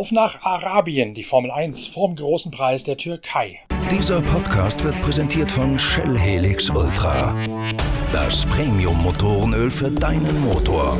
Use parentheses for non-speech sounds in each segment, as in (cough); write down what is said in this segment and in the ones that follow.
Auf nach Arabien, die Formel 1 vorm großen Preis der Türkei. Dieser Podcast wird präsentiert von Shell Helix Ultra. Das Premium-Motorenöl für deinen Motor.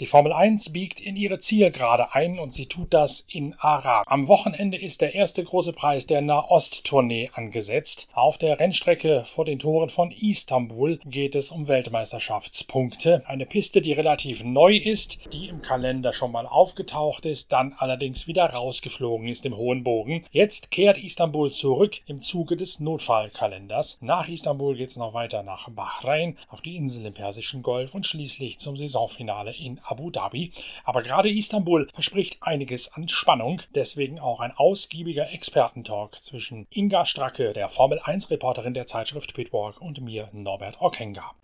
Die Formel 1 biegt in ihre Zielgerade ein und sie tut das in Arab. Am Wochenende ist der erste große Preis der Nahost-Tournee angesetzt. Auf der Rennstrecke vor den Toren von Istanbul geht es um Weltmeisterschaftspunkte. Eine Piste, die relativ neu ist, die im Kalender schon mal aufgetaucht ist, dann allerdings wieder rausgeflogen ist im hohen Bogen. Jetzt kehrt Istanbul zurück im Zuge des Notfallkalenders. Nach Istanbul geht es noch weiter nach Bahrain, auf die Insel im Persischen Golf und schließlich zum Saisonfinale in Abu Dhabi. Aber gerade Istanbul verspricht einiges an Spannung, deswegen auch ein ausgiebiger Expertentalk zwischen Inga Stracke, der Formel 1 Reporterin der Zeitschrift Pitwalk und mir, Norbert Okenga.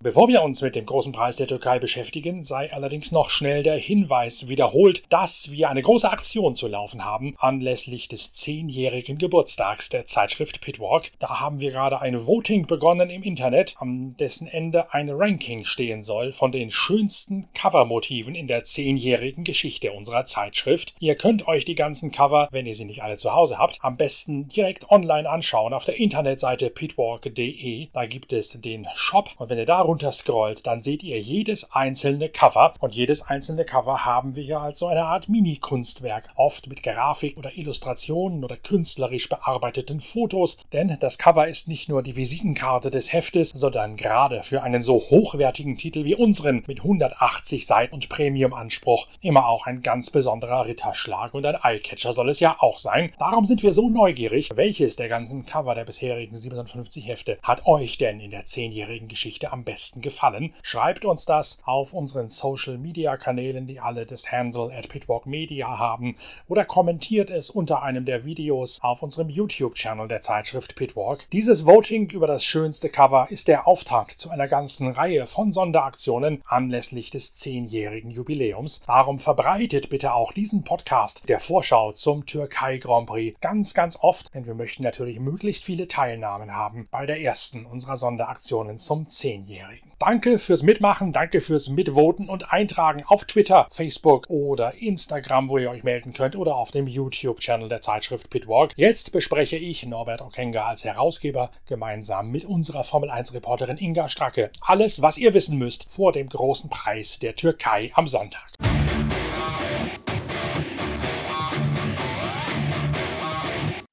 Bevor wir uns mit dem großen Preis der Türkei beschäftigen, sei allerdings noch schnell der Hinweis wiederholt, dass wir eine große Aktion zu laufen haben anlässlich des zehnjährigen Geburtstags der Zeitschrift Pitwalk. Da haben wir gerade ein Voting begonnen im Internet, an dessen Ende ein Ranking stehen soll von den schönsten Covermotiven in der zehnjährigen Geschichte unserer Zeitschrift. Ihr könnt euch die ganzen Cover, wenn ihr sie nicht alle zu Hause habt, am besten direkt online anschauen auf der Internetseite pitwalk.de. Da gibt es den Shop und wenn ihr da runterscrollt, dann seht ihr jedes einzelne Cover. Und jedes einzelne Cover haben wir ja als so eine Art Mini-Kunstwerk. Oft mit Grafik oder Illustrationen oder künstlerisch bearbeiteten Fotos. Denn das Cover ist nicht nur die Visitenkarte des Heftes, sondern gerade für einen so hochwertigen Titel wie unseren mit 180 Seiten und Premium-Anspruch immer auch ein ganz besonderer Ritterschlag und ein Eyecatcher soll es ja auch sein. Darum sind wir so neugierig, welches der ganzen Cover der bisherigen 57 Hefte hat euch denn in der zehnjährigen Geschichte am besten besten gefallen. Schreibt uns das auf unseren Social Media Kanälen, die alle das Handle at Pitwalk Media haben, oder kommentiert es unter einem der Videos auf unserem YouTube-Channel der Zeitschrift Pitwalk. Dieses Voting über das schönste Cover ist der Auftakt zu einer ganzen Reihe von Sonderaktionen anlässlich des zehnjährigen Jubiläums. Darum verbreitet bitte auch diesen Podcast der Vorschau zum Türkei Grand Prix ganz, ganz oft, denn wir möchten natürlich möglichst viele Teilnahmen haben bei der ersten unserer Sonderaktionen zum zehnjährigen. Zehnjährigen. Danke fürs Mitmachen, danke fürs Mitvoten und Eintragen auf Twitter, Facebook oder Instagram, wo ihr euch melden könnt oder auf dem YouTube-Channel der Zeitschrift Pitwalk. Jetzt bespreche ich Norbert Okenga als Herausgeber gemeinsam mit unserer Formel 1-Reporterin Inga Stracke alles, was ihr wissen müsst vor dem großen Preis der Türkei am Sonntag.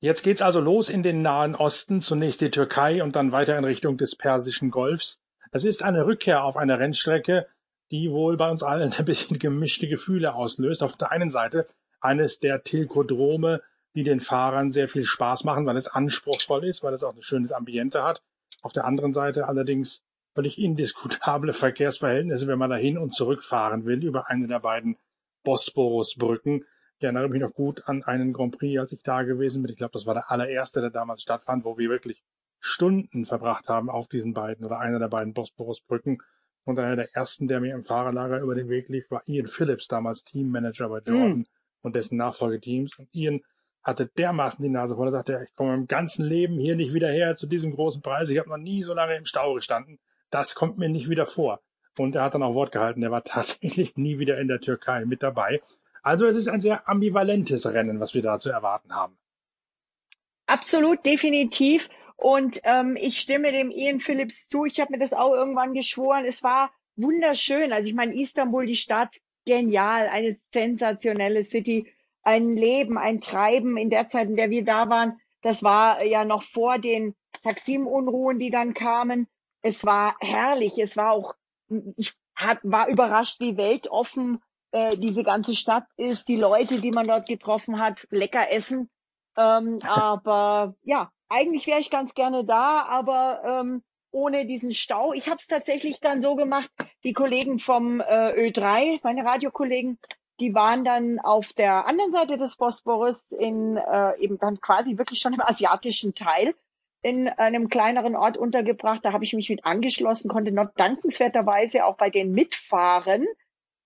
Jetzt geht's also los in den Nahen Osten, zunächst die Türkei und dann weiter in Richtung des Persischen Golfs. Es ist eine Rückkehr auf eine Rennstrecke, die wohl bei uns allen (laughs) ein bisschen gemischte Gefühle auslöst. Auf der einen Seite eines der Tilkodrome, die den Fahrern sehr viel Spaß machen, weil es anspruchsvoll ist, weil es auch ein schönes Ambiente hat. Auf der anderen Seite allerdings völlig indiskutable (laughs) Verkehrsverhältnisse, wenn man da hin und zurück fahren will über eine der beiden Bosporusbrücken. Ich erinnere mich noch gut an einen Grand Prix, als ich da gewesen bin. Ich glaube, das war der allererste, der damals stattfand, wo wir wirklich Stunden verbracht haben auf diesen beiden oder einer der beiden Bosporusbrücken. Und einer der ersten, der mir im Fahrerlager über den Weg lief, war Ian Phillips, damals Teammanager bei Jordan mm. und dessen Nachfolgeteams. Und Ian hatte dermaßen die Nase voll. Er sagte, ich komme im ganzen Leben hier nicht wieder her zu diesem großen Preis. Ich habe noch nie so lange im Stau gestanden. Das kommt mir nicht wieder vor. Und er hat dann auch Wort gehalten. Er war (laughs) tatsächlich nie wieder in der Türkei mit dabei. Also es ist ein sehr ambivalentes Rennen, was wir da zu erwarten haben. Absolut, definitiv. Und ähm, ich stimme dem Ian Phillips zu. Ich habe mir das auch irgendwann geschworen. Es war wunderschön. Also ich meine, Istanbul, die Stadt, genial, eine sensationelle City, ein Leben, ein Treiben in der Zeit, in der wir da waren. Das war ja noch vor den Taksim-Unruhen, die dann kamen. Es war herrlich. Es war auch, ich hat, war überrascht, wie weltoffen äh, diese ganze Stadt ist, die Leute, die man dort getroffen hat, lecker essen. Ähm, (laughs) aber ja, eigentlich wäre ich ganz gerne da, aber ähm, ohne diesen Stau. Ich habe es tatsächlich dann so gemacht, die Kollegen vom äh, Ö3, meine Radiokollegen, die waren dann auf der anderen Seite des Bosporus in äh, eben dann quasi wirklich schon im asiatischen Teil in einem kleineren Ort untergebracht. Da habe ich mich mit angeschlossen, konnte noch dankenswerterweise auch bei den mitfahren,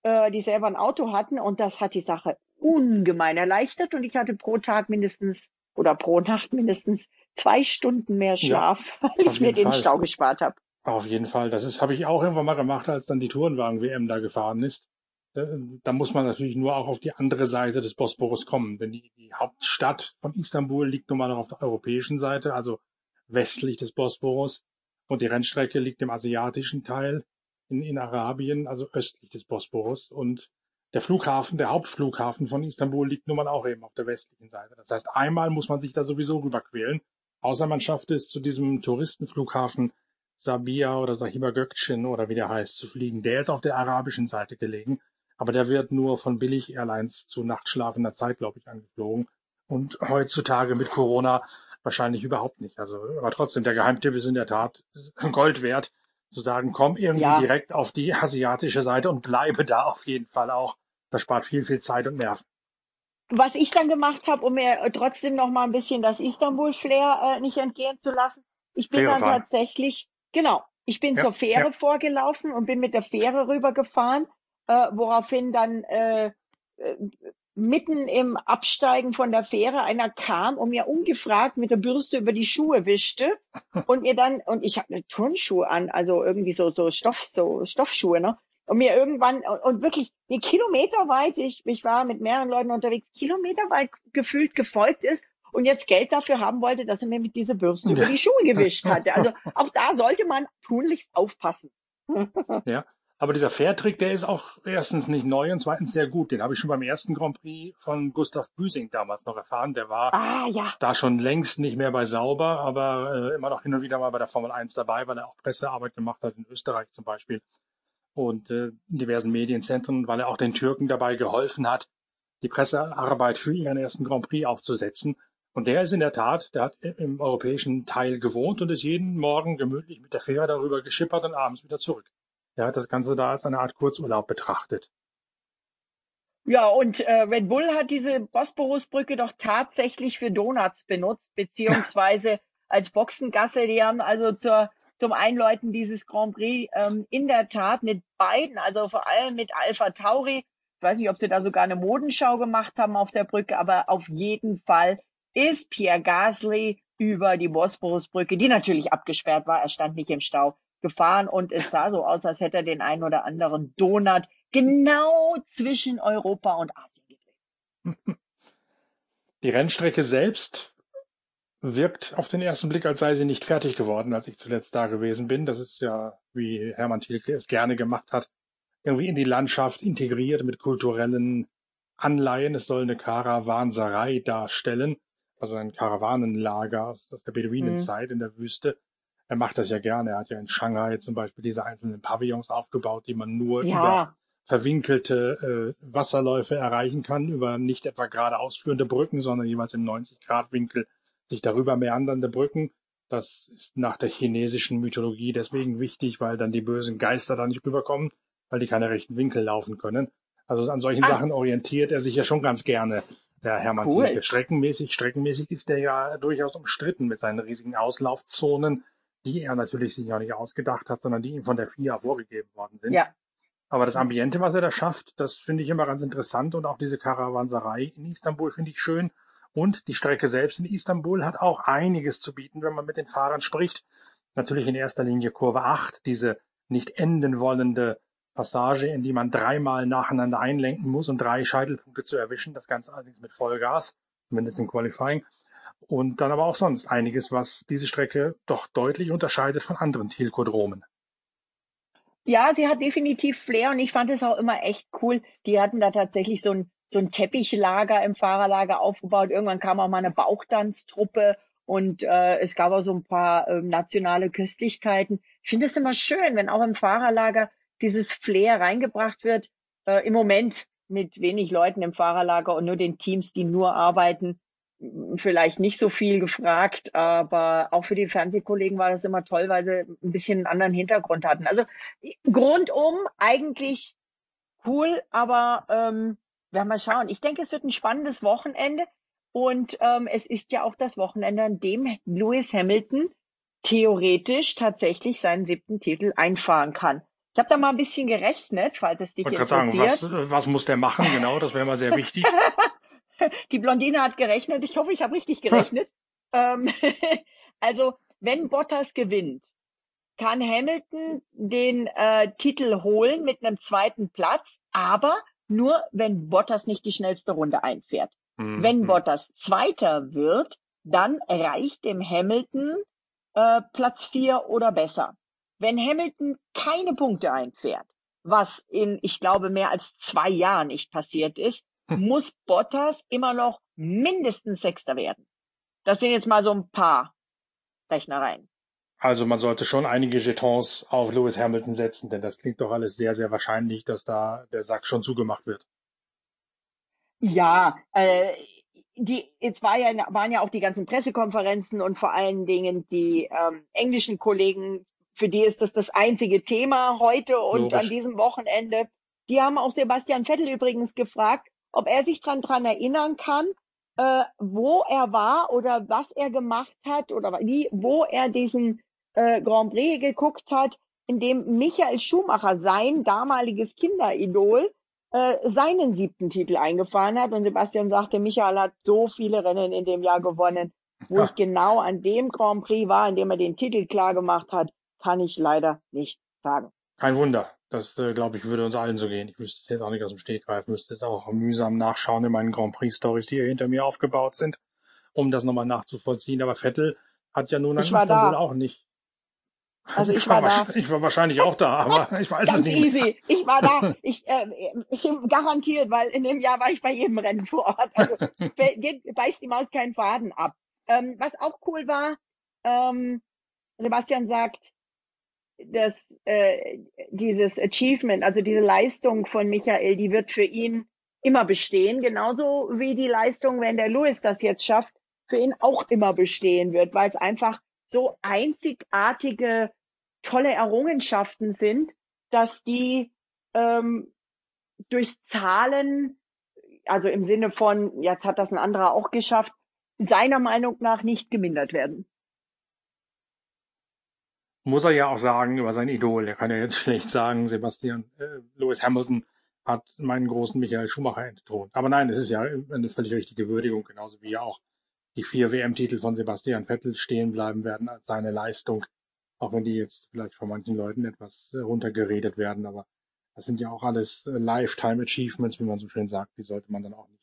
äh, die selber ein Auto hatten. Und das hat die Sache ungemein erleichtert. Und ich hatte pro Tag mindestens oder pro Nacht mindestens zwei Stunden mehr Schlaf, (laughs) ja, weil ich mir den Fall. Stau gespart habe. Auf jeden Fall. Das ist, habe ich auch irgendwann mal gemacht, als dann die Tourenwagen-WM da gefahren ist. Äh, da muss man natürlich nur auch auf die andere Seite des Bosporus kommen, denn die, die Hauptstadt von Istanbul liegt nun mal noch auf der europäischen Seite, also westlich des Bosporus. Und die Rennstrecke liegt im asiatischen Teil in, in Arabien, also östlich des Bosporus. Und der Flughafen, der Hauptflughafen von Istanbul liegt nun mal auch eben auf der westlichen Seite. Das heißt, einmal muss man sich da sowieso rüberquälen. Außer man schafft es zu diesem Touristenflughafen Sabia oder Sahiba Gökçin oder wie der heißt zu fliegen. Der ist auf der arabischen Seite gelegen, aber der wird nur von Billig-Airlines zu nachtschlafender Zeit, glaube ich, angeflogen. Und heutzutage mit Corona wahrscheinlich überhaupt nicht. Also, aber trotzdem, der Geheimtipp ist in der Tat Gold wert, zu sagen, komm irgendwie ja. direkt auf die asiatische Seite und bleibe da auf jeden Fall auch. Das spart viel, viel Zeit und Nerven. Was ich dann gemacht habe, um mir trotzdem noch mal ein bisschen das Istanbul-Flair äh, nicht entgehen zu lassen, ich bin Fähre dann fahren. tatsächlich, genau, ich bin ja, zur Fähre ja. vorgelaufen und bin mit der Fähre rübergefahren, äh, woraufhin dann äh, äh mitten im Absteigen von der Fähre einer kam und mir ungefragt mit der Bürste über die Schuhe wischte (laughs) und mir dann, und ich habe eine Turnschuhe an, also irgendwie so, so Stoff, so Stoffschuhe, ne? Und mir irgendwann, und wirklich eine Kilometer weit, ich, ich war mit mehreren Leuten unterwegs, Kilometer weit gefühlt gefolgt ist und jetzt Geld dafür haben wollte, dass er mir mit dieser Bürste über die Schuhe gewischt hatte. Also auch da sollte man tunlichst aufpassen. Ja, aber dieser Fairtrick, der ist auch erstens nicht neu und zweitens sehr gut. Den habe ich schon beim ersten Grand Prix von Gustav Büsing damals noch erfahren. Der war ah, ja. da schon längst nicht mehr bei Sauber, aber äh, immer noch hin und wieder mal bei der Formel 1 dabei, weil er auch Pressearbeit gemacht hat in Österreich zum Beispiel und äh, in diversen Medienzentren, weil er auch den Türken dabei geholfen hat, die Pressearbeit für ihren ersten Grand Prix aufzusetzen. Und der ist in der Tat, der hat im europäischen Teil gewohnt und ist jeden Morgen gemütlich mit der Fähre darüber geschippert und abends wieder zurück. Er hat das Ganze da als eine Art Kurzurlaub betrachtet. Ja, und äh, Red Bull hat diese Bosporusbrücke doch tatsächlich für Donuts benutzt, beziehungsweise (laughs) als Boxengasse. Die haben also zur, zum Einläuten dieses Grand Prix ähm, in der Tat mit beiden, also vor allem mit Alpha Tauri, ich weiß nicht, ob sie da sogar eine Modenschau gemacht haben auf der Brücke, aber auf jeden Fall ist Pierre Gasly über die Bosporusbrücke, die natürlich abgesperrt war, er stand nicht im Stau, gefahren und es sah so aus, als hätte er den einen oder anderen Donut genau zwischen Europa und Asien gedreht. Die Rennstrecke selbst wirkt auf den ersten Blick, als sei sie nicht fertig geworden, als ich zuletzt da gewesen bin. Das ist ja, wie Hermann Thielke es gerne gemacht hat, irgendwie in die Landschaft integriert mit kulturellen Anleihen. Es soll eine Karawanserei darstellen, also ein Karawanenlager aus, der Beduinenzeit mhm. in der Wüste er macht das ja gerne. Er hat ja in Shanghai zum Beispiel diese einzelnen Pavillons aufgebaut, die man nur ja. über verwinkelte äh, Wasserläufe erreichen kann, über nicht etwa gerade ausführende Brücken, sondern jeweils im 90-Grad-Winkel sich darüber meandernde Brücken. Das ist nach der chinesischen Mythologie deswegen wichtig, weil dann die bösen Geister da nicht rüberkommen, weil die keine rechten Winkel laufen können. Also an solchen ah. Sachen orientiert er sich ja schon ganz gerne, der Hermann cool. Thielke. Streckenmäßig, streckenmäßig ist der ja durchaus umstritten mit seinen riesigen Auslaufzonen die er natürlich sich auch nicht ausgedacht hat, sondern die ihm von der FIA vorgegeben worden sind. Ja. Aber das Ambiente, was er da schafft, das finde ich immer ganz interessant und auch diese Karawanserei in Istanbul finde ich schön. Und die Strecke selbst in Istanbul hat auch einiges zu bieten, wenn man mit den Fahrern spricht. Natürlich in erster Linie Kurve 8, diese nicht enden wollende Passage, in die man dreimal nacheinander einlenken muss, um drei Scheitelpunkte zu erwischen. Das Ganze allerdings mit Vollgas, zumindest im Qualifying. Und dann aber auch sonst einiges, was diese Strecke doch deutlich unterscheidet von anderen Thielkodromen. Ja, sie hat definitiv Flair und ich fand es auch immer echt cool. Die hatten da tatsächlich so ein, so ein Teppichlager im Fahrerlager aufgebaut. Irgendwann kam auch mal eine Bauchtanztruppe und äh, es gab auch so ein paar äh, nationale Köstlichkeiten. Ich finde es immer schön, wenn auch im Fahrerlager dieses Flair reingebracht wird. Äh, Im Moment mit wenig Leuten im Fahrerlager und nur den Teams, die nur arbeiten, vielleicht nicht so viel gefragt, aber auch für die Fernsehkollegen war das immer toll, weil sie ein bisschen einen anderen Hintergrund hatten. Also rundum eigentlich cool, aber ähm, werden wir schauen. Ich denke, es wird ein spannendes Wochenende und ähm, es ist ja auch das Wochenende, an dem Lewis Hamilton theoretisch tatsächlich seinen siebten Titel einfahren kann. Ich habe da mal ein bisschen gerechnet, falls es dich ich interessiert. Sagen, was, was muss der machen? Genau, das wäre mal sehr wichtig. (laughs) Die Blondine hat gerechnet. Ich hoffe, ich habe richtig gerechnet. (laughs) Ähm, (laughs) also, wenn Bottas gewinnt, kann Hamilton den äh, Titel holen mit einem zweiten Platz, aber nur wenn Bottas nicht die schnellste Runde einfährt. Mhm. Wenn Bottas Zweiter wird, dann reicht dem Hamilton äh, Platz vier oder besser. Wenn Hamilton keine Punkte einfährt, was in, ich glaube, mehr als zwei Jahren nicht passiert ist, hm. muss Bottas immer noch mindestens Sechster werden. Das sind jetzt mal so ein paar Rechnereien. Also man sollte schon einige Jetons auf Lewis Hamilton setzen, denn das klingt doch alles sehr, sehr wahrscheinlich, dass da der Sack schon zugemacht wird. Ja, äh, die, jetzt war ja, waren ja auch die ganzen Pressekonferenzen und vor allen Dingen die ähm, englischen Kollegen, für die ist das das einzige Thema heute und Logisch. an diesem Wochenende. Die haben auch Sebastian Vettel übrigens gefragt, ob er sich dran, dran erinnern kann, äh, wo er war oder was er gemacht hat oder wie, wo er diesen äh, Grand Prix geguckt hat, in dem Michael Schumacher, sein damaliges Kinderidol, äh, seinen siebten Titel eingefahren hat. Und Sebastian sagte, Michael hat so viele Rennen in dem Jahr gewonnen. Wo ja. ich genau an dem Grand Prix war, in dem er den Titel klar gemacht hat, kann ich leider nicht sagen. Kein Wunder. Das, äh, glaube ich, würde uns allen so gehen. Ich müsste jetzt auch nicht aus dem Steg greifen, müsste es auch mühsam nachschauen in meinen Grand Prix-Stories, die hier hinter mir aufgebaut sind, um das nochmal nachzuvollziehen. Aber Vettel hat ja nun an Istanbul auch nicht also (laughs) ich, ich war, war da. Ich war wahrscheinlich auch da, aber (laughs) ich weiß Ganz es nicht. easy. Mehr. Ich war da. (laughs) Ich, äh, ich garantiert, weil in dem Jahr war ich bei jedem Rennen vor Ort. Also geht, beißt die Maus keinen Faden ab. Ähm, was auch cool war, ähm, Sebastian sagt, dass äh, dieses Achievement, also diese Leistung von Michael, die wird für ihn immer bestehen, genauso wie die Leistung, wenn der Louis das jetzt schafft, für ihn auch immer bestehen wird, weil es einfach so einzigartige tolle Errungenschaften sind, dass die ähm, durch Zahlen, also im Sinne von, jetzt hat das ein anderer auch geschafft, seiner Meinung nach nicht gemindert werden. Muss er ja auch sagen über sein Idol. Er kann ja jetzt (laughs) schlecht sagen, Sebastian äh, Lewis Hamilton hat meinen großen Michael Schumacher entthront. Aber nein, es ist ja eine völlig richtige Würdigung, genauso wie ja auch die vier WM-Titel von Sebastian Vettel stehen bleiben werden als seine Leistung auch wenn die jetzt vielleicht von manchen Leuten etwas äh, runtergeredet werden, aber das sind ja auch alles äh, Lifetime Achievements, wie man so schön sagt, die sollte man dann auch nicht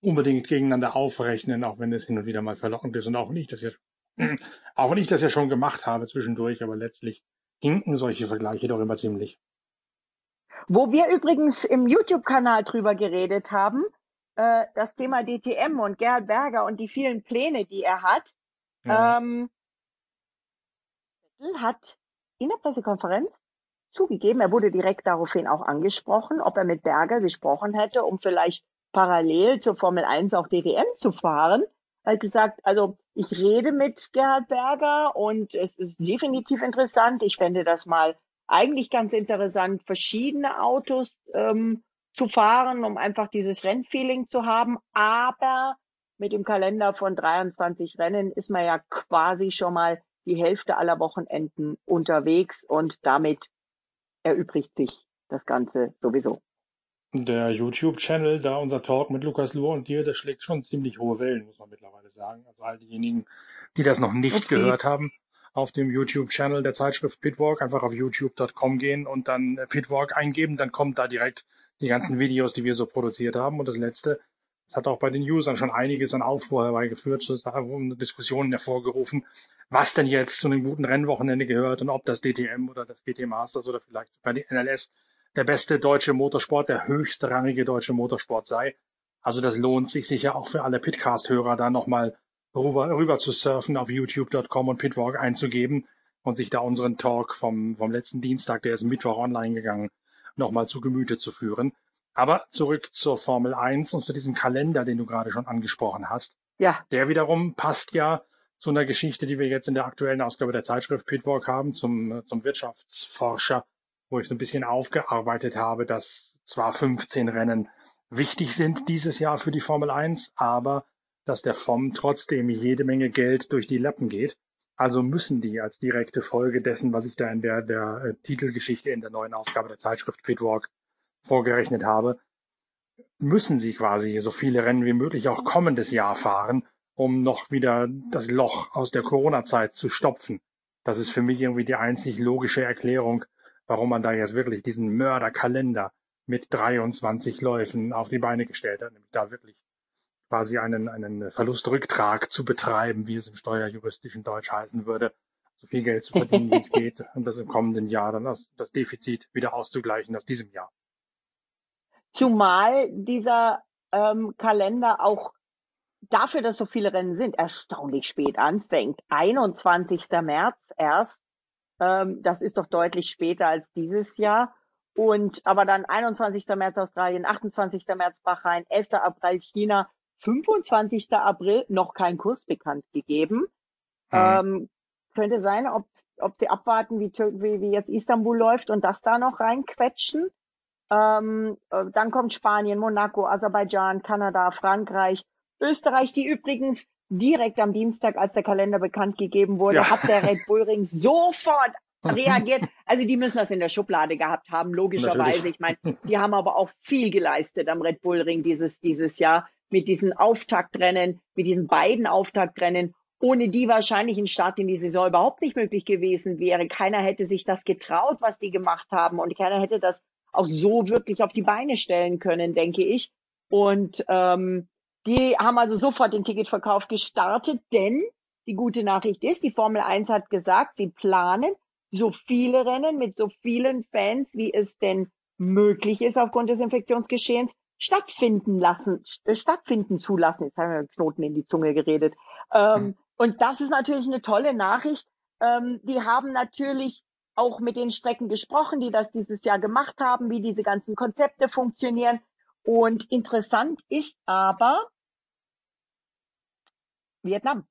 unbedingt gegeneinander aufrechnen, auch wenn es hin und wieder mal verlockend ist und auch wenn (clears throat) ich das ja, auch wenn ich das ja schon gemacht habe zwischendurch, aber letztlich hinken solche Vergleiche doch immer ziemlich. Wo wir übrigens im YouTube-Kanal drüber geredet haben, äh, das Thema DTM und Gerhard Berger und die vielen Pläne, die er hat, ja. ähm, hat in der Pressekonferenz zugegeben, er wurde direkt daraufhin auch angesprochen, ob er mit Berger gesprochen hätte, um vielleicht parallel zur Formel 1 auch DTM zu fahren. Er hat gesagt, also ich rede mit Gerhard Berger und es ist definitiv interessant. Ich fände das mal eigentlich ganz interessant, verschiedene Autos ähm, zu fahren, um einfach dieses Rennfeeling zu haben. Aber mit dem Kalender von 23 Rennen ist man ja quasi schon mal die Hälfte aller Wochenenden unterwegs und damit erübrigt sich das Ganze sowieso. Der YouTube-Channel, da unser Talk mit Lukas Luhr und dir, der schlägt schon ziemlich hohe Wellen, muss man mittlerweile sagen. Also all diejenigen, die das noch nicht okay. gehört haben, auf dem YouTube-Channel der Zeitschrift Pitwalk einfach auf youtube.com gehen und dann Pitwalk eingeben, dann kommt da direkt die ganzen Videos, die wir so produziert haben. Und das letzte, das hat auch bei den Usern schon einiges an Aufruhr herbeigeführt, Diskussionen hervorgerufen, was denn jetzt zu einem guten Rennwochenende gehört und ob das DTM oder das GT Masters oder vielleicht sogar die NLS der beste deutsche Motorsport, der höchste rangige deutsche Motorsport sei. Also das lohnt sich sicher auch für alle Pitcast-Hörer da nochmal rüber, rüber zu surfen, auf youtube.com und Pitwalk einzugeben und sich da unseren Talk vom, vom letzten Dienstag, der ist Mittwoch online gegangen, nochmal zu Gemüte zu führen. Aber zurück zur Formel 1 und zu diesem Kalender, den du gerade schon angesprochen hast. Ja. Der wiederum passt ja zu einer Geschichte, die wir jetzt in der aktuellen Ausgabe der Zeitschrift Pitwalk haben, zum, zum Wirtschaftsforscher, wo ich so ein bisschen aufgearbeitet habe, dass zwar 15 Rennen wichtig sind dieses Jahr für die Formel 1, aber dass der FOM trotzdem jede Menge Geld durch die Lappen geht. Also müssen die als direkte Folge dessen, was ich da in der, der äh, Titelgeschichte in der neuen Ausgabe der Zeitschrift Pitwalk vorgerechnet habe, müssen sie quasi so viele Rennen wie möglich auch kommendes Jahr fahren, um noch wieder das Loch aus der Corona-Zeit zu stopfen. Das ist für mich irgendwie die einzig logische Erklärung, warum man da jetzt wirklich diesen Mörderkalender mit 23 Läufen auf die Beine gestellt hat, nämlich da wirklich quasi einen, einen Verlustrücktrag zu betreiben, wie es im steuerjuristischen Deutsch heißen würde, so viel Geld zu verdienen, wie es (laughs) geht, und das im kommenden Jahr dann das, das Defizit wieder auszugleichen aus diesem Jahr. Zumal dieser ähm, Kalender auch dafür, dass so viele Rennen sind, erstaunlich spät anfängt. 21. März erst. Ähm, das ist doch deutlich später als dieses Jahr. Und aber dann 21. März Australien, 28. März Bahrain, 11. April China, 25. April noch kein Kurs bekannt gegeben. Mhm. Ähm, könnte sein, ob, ob sie abwarten, wie, wie, wie jetzt Istanbul läuft und das da noch reinquetschen. Ähm, äh, dann kommt Spanien, Monaco, Aserbaidschan, Kanada, Frankreich, Österreich, die übrigens direkt am Dienstag, als der Kalender bekannt gegeben wurde, ja. hat der Red Bull Ring (laughs) sofort reagiert. Also die müssen das in der Schublade gehabt haben, logischerweise. Ich meine, (laughs) die haben aber auch viel geleistet am Red Bull Ring dieses, dieses Jahr mit diesen Auftaktrennen, mit diesen beiden Auftaktrennen, ohne die wahrscheinlich ein Start in die Saison überhaupt nicht möglich gewesen wäre. Keiner hätte sich das getraut, was die gemacht haben und keiner hätte das auch so wirklich auf die Beine stellen können, denke ich. Und ähm, die haben also sofort den Ticketverkauf gestartet, denn die gute Nachricht ist, die Formel 1 hat gesagt, sie planen so viele Rennen mit so vielen Fans, wie es denn möglich ist aufgrund des Infektionsgeschehens, stattfinden lassen, äh, stattfinden zu lassen. Jetzt haben wir Knoten in die Zunge geredet. Ähm, mhm. Und das ist natürlich eine tolle Nachricht. Ähm, die haben natürlich auch mit den Strecken gesprochen, die das dieses Jahr gemacht haben, wie diese ganzen Konzepte funktionieren. Und interessant ist aber, Vietnam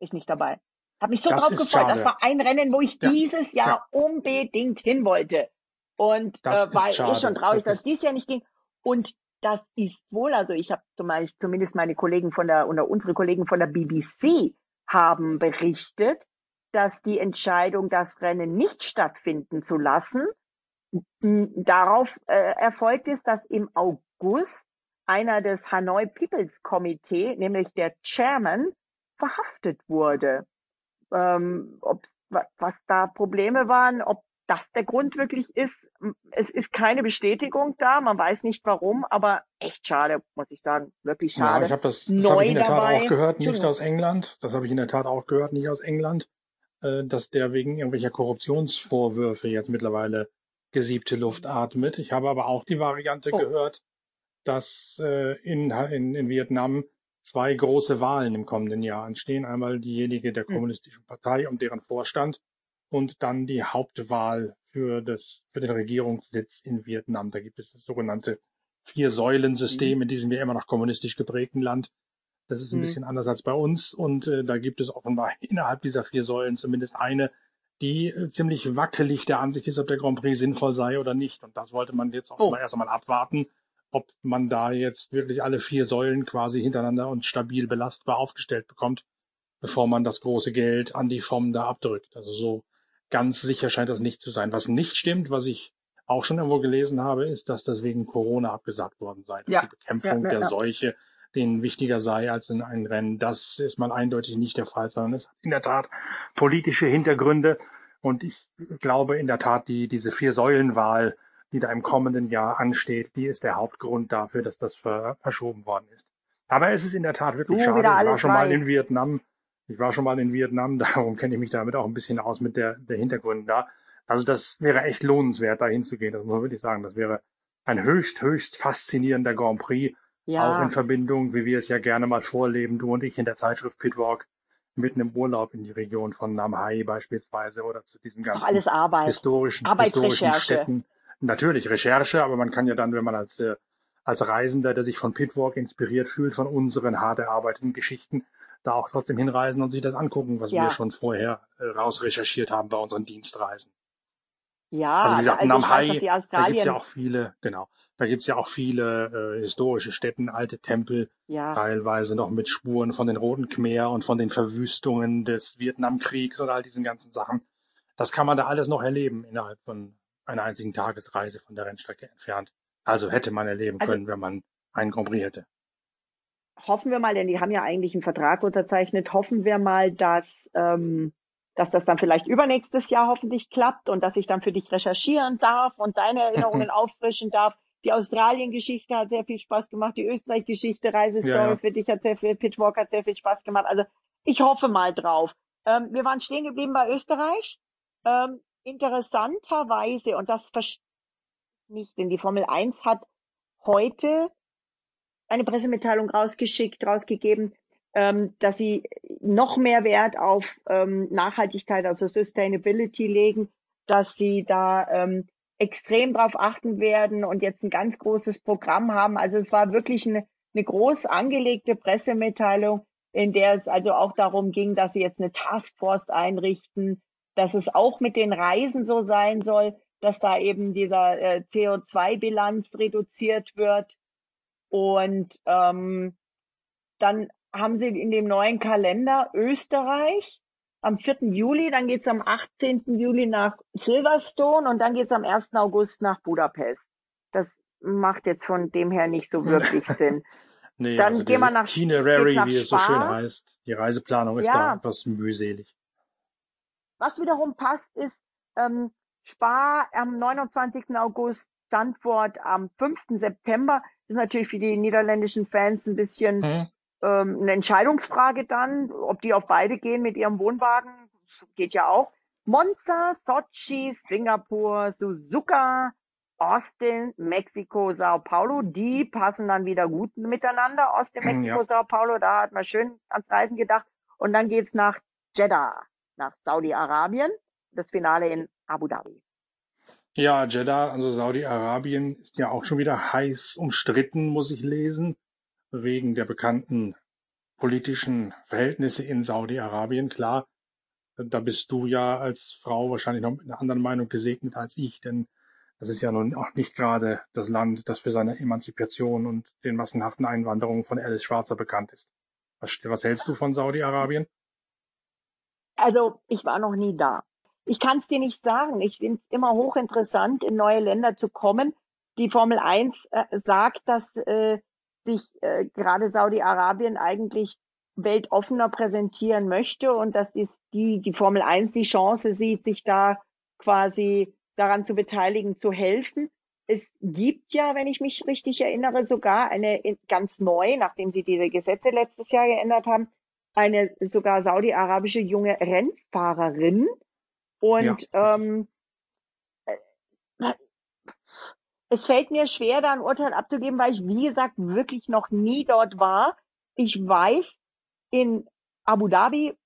ist nicht dabei. Hab mich so das drauf gefreut. Schade. Das war ein Rennen, wo ich ja. dieses Jahr ja. unbedingt hin wollte. Und äh, war eh schon traurig, das dass dies Jahr nicht ging. Und das ist wohl, also ich habe zumindest meine Kollegen von der, oder unsere Kollegen von der BBC haben berichtet, dass die Entscheidung, das Rennen nicht stattfinden zu lassen, darauf äh, erfolgt ist, dass im August einer des Hanoi People's Committee, nämlich der Chairman, verhaftet wurde. Ähm, ob was da Probleme waren, ob das der Grund wirklich ist. Es ist keine Bestätigung da, man weiß nicht warum, aber echt schade, muss ich sagen, wirklich schade. Ja, ich habe das, das habe ich in der Tat dabei. auch gehört, nicht aus England. Das habe ich in der Tat auch gehört, nicht aus England, äh, dass der wegen irgendwelcher Korruptionsvorwürfe jetzt mittlerweile gesiebte Luft atmet. Ich habe aber auch die Variante oh. gehört, dass äh, in, in, in Vietnam zwei große Wahlen im kommenden Jahr anstehen. Einmal diejenige der hm. Kommunistischen Partei und deren Vorstand und dann die Hauptwahl für das, für den Regierungssitz in Vietnam. Da gibt es das sogenannte Vier-Säulen-System mhm. in diesem ja immer noch kommunistisch geprägten Land. Das ist ein mhm. bisschen anders als bei uns und äh, da gibt es offenbar (laughs) innerhalb dieser vier Säulen zumindest eine, die äh, ziemlich wackelig der Ansicht ist, ob der Grand Prix sinnvoll sei oder nicht. Und das wollte man jetzt auch oh. mal erst einmal abwarten, ob man da jetzt wirklich alle vier Säulen quasi hintereinander und stabil belastbar aufgestellt bekommt, bevor man das große Geld an die FOM da abdrückt. Also so ganz sicher scheint das nicht zu sein. Was nicht stimmt, was ich auch schon irgendwo gelesen habe, ist, dass das wegen Corona abgesagt worden sei. Ja. Die Bekämpfung ja, ja, der Seuche denen wichtiger sei als in einem Rennen. Das ist mal eindeutig nicht der Fall, sondern es hat in der Tat politische Hintergründe. Und ich glaube in der Tat, die, diese Vier-Säulen-Wahl, die da im kommenden Jahr ansteht, die ist der Hauptgrund dafür, dass das ver verschoben worden ist. Aber es ist in der Tat wirklich du, schade. Ich war schon weiß. mal in Vietnam ich war schon mal in Vietnam, (laughs) darum kenne ich mich damit auch ein bisschen aus mit der, der Hintergründen da. Also das wäre echt lohnenswert, da hinzugehen. Das muss man wirklich sagen. Das wäre ein höchst, höchst faszinierender Grand Prix. Ja. Auch in Verbindung, wie wir es ja gerne mal vorleben, du und ich in der Zeitschrift Pitwalk, mitten im Urlaub in die Region von Nam Hai beispielsweise oder zu diesen ganzen historischen, historischen Städten. Natürlich Recherche, aber man kann ja dann, wenn man als äh, als Reisender, der sich von Pitwalk inspiriert fühlt, von unseren hart erarbeiteten Geschichten, da auch trotzdem hinreisen und sich das angucken, was ja. wir schon vorher äh, rausrecherchiert haben bei unseren Dienstreisen. Ja, also wie gesagt, also Namhai, da gibt's ja auch viele, genau, da gibt's ja auch viele äh, historische Städten, alte Tempel, ja. teilweise noch mit Spuren von den Roten Khmer und von den Verwüstungen des Vietnamkriegs oder all diesen ganzen Sachen. Das kann man da alles noch erleben innerhalb von einer einzigen Tagesreise von der Rennstrecke entfernt. Also hätte man erleben also, können, wenn man einen Grand Prix hätte. Hoffen wir mal, denn die haben ja eigentlich einen Vertrag unterzeichnet, hoffen wir mal, dass, ähm, dass das dann vielleicht übernächstes Jahr hoffentlich klappt und dass ich dann für dich recherchieren darf und deine (laughs) Erinnerungen auffrischen darf. Die Australien-Geschichte hat sehr viel Spaß gemacht, die Österreich-Geschichte, Reisestory ja, ja. für dich hat sehr viel, Pitwalk hat sehr viel Spaß gemacht. Also ich hoffe mal drauf. Ähm, wir waren stehen geblieben bei Österreich. Ähm, interessanterweise, und das verstehe ich nicht, denn die Formel 1 hat heute eine Pressemitteilung rausgeschickt, rausgegeben, dass sie noch mehr Wert auf ähm, Nachhaltigkeit, also Sustainability legen, dass sie da ähm, extrem darauf achten werden und jetzt ein ganz großes Programm haben. Also es war wirklich eine, eine groß angelegte Pressemitteilung, in der es also auch darum ging, dass sie jetzt eine Taskforce einrichten, dass es auch mit den Reisen so sein soll, dass da eben dieser äh, CO2-Bilanz reduziert wird. Und ähm, dann haben sie in dem neuen Kalender Österreich am 4. Juli, dann geht's am 18. Juli nach Silverstone und dann geht's am 1. August nach Budapest. Das macht jetzt von dem her nicht so wirklich (laughs) Sinn. nee, dann also gehen wir nach Itinerary, nach wie es so schön heißt. Die Reiseplanung ist ja. da etwas mühselig. Was wiederum passt, ist ähm, Spa am 29. August, Sandwort am 5. September. Ist natürlich für die niederländischen Fans ein bisschen mhm. Ähm, eine Entscheidungsfrage dann, ob die auf beide gehen mit ihrem Wohnwagen. Geht ja auch. Monza, Sochi, Singapur, Suzuka, Austin, Mexiko, Sao Paulo, die passen dann wieder gut miteinander. Austin, mhm, Mexiko, ja. Sao Paulo, da hat man schön ans Reisen gedacht. Und dann geht's nach Jeddah, nach Saudi-Arabien. Das Finale in Abu Dhabi. Ja, Jeddah, also Saudi-Arabien, ist ja auch schon wieder heiß umstritten, muss ich lesen, wegen der bekannten politischen Verhältnisse in Saudi-Arabien. Klar, da bist du ja als Frau wahrscheinlich noch mit einer anderen Meinung gesegnet als ich, denn das ist ja nun auch nicht gerade das Land, das für seine Emanzipation und den massenhaften Einwanderungen von Alice Schwarzer bekannt ist. Was, was hältst du von Saudi-Arabien? Also, ich war noch nie da. Ich kann es dir nicht sagen. Ich finde es immer hochinteressant, in neue Länder zu kommen. Die Formel 1 äh, sagt, dass äh, sich äh, gerade Saudi-Arabien eigentlich weltoffener präsentieren möchte und dass dies, die, die Formel 1 die Chance sieht, sich da quasi daran zu beteiligen, zu helfen. Es gibt ja, wenn ich mich richtig erinnere, sogar eine ganz neu, nachdem sie diese Gesetze letztes Jahr geändert haben, eine sogar saudi-arabische junge Rennfahrerin, und ja. ähm, äh, es fällt mir schwer, da ein Urteil abzugeben, weil ich, wie gesagt, wirklich noch nie dort war. Ich weiß, in Abu Dhabi,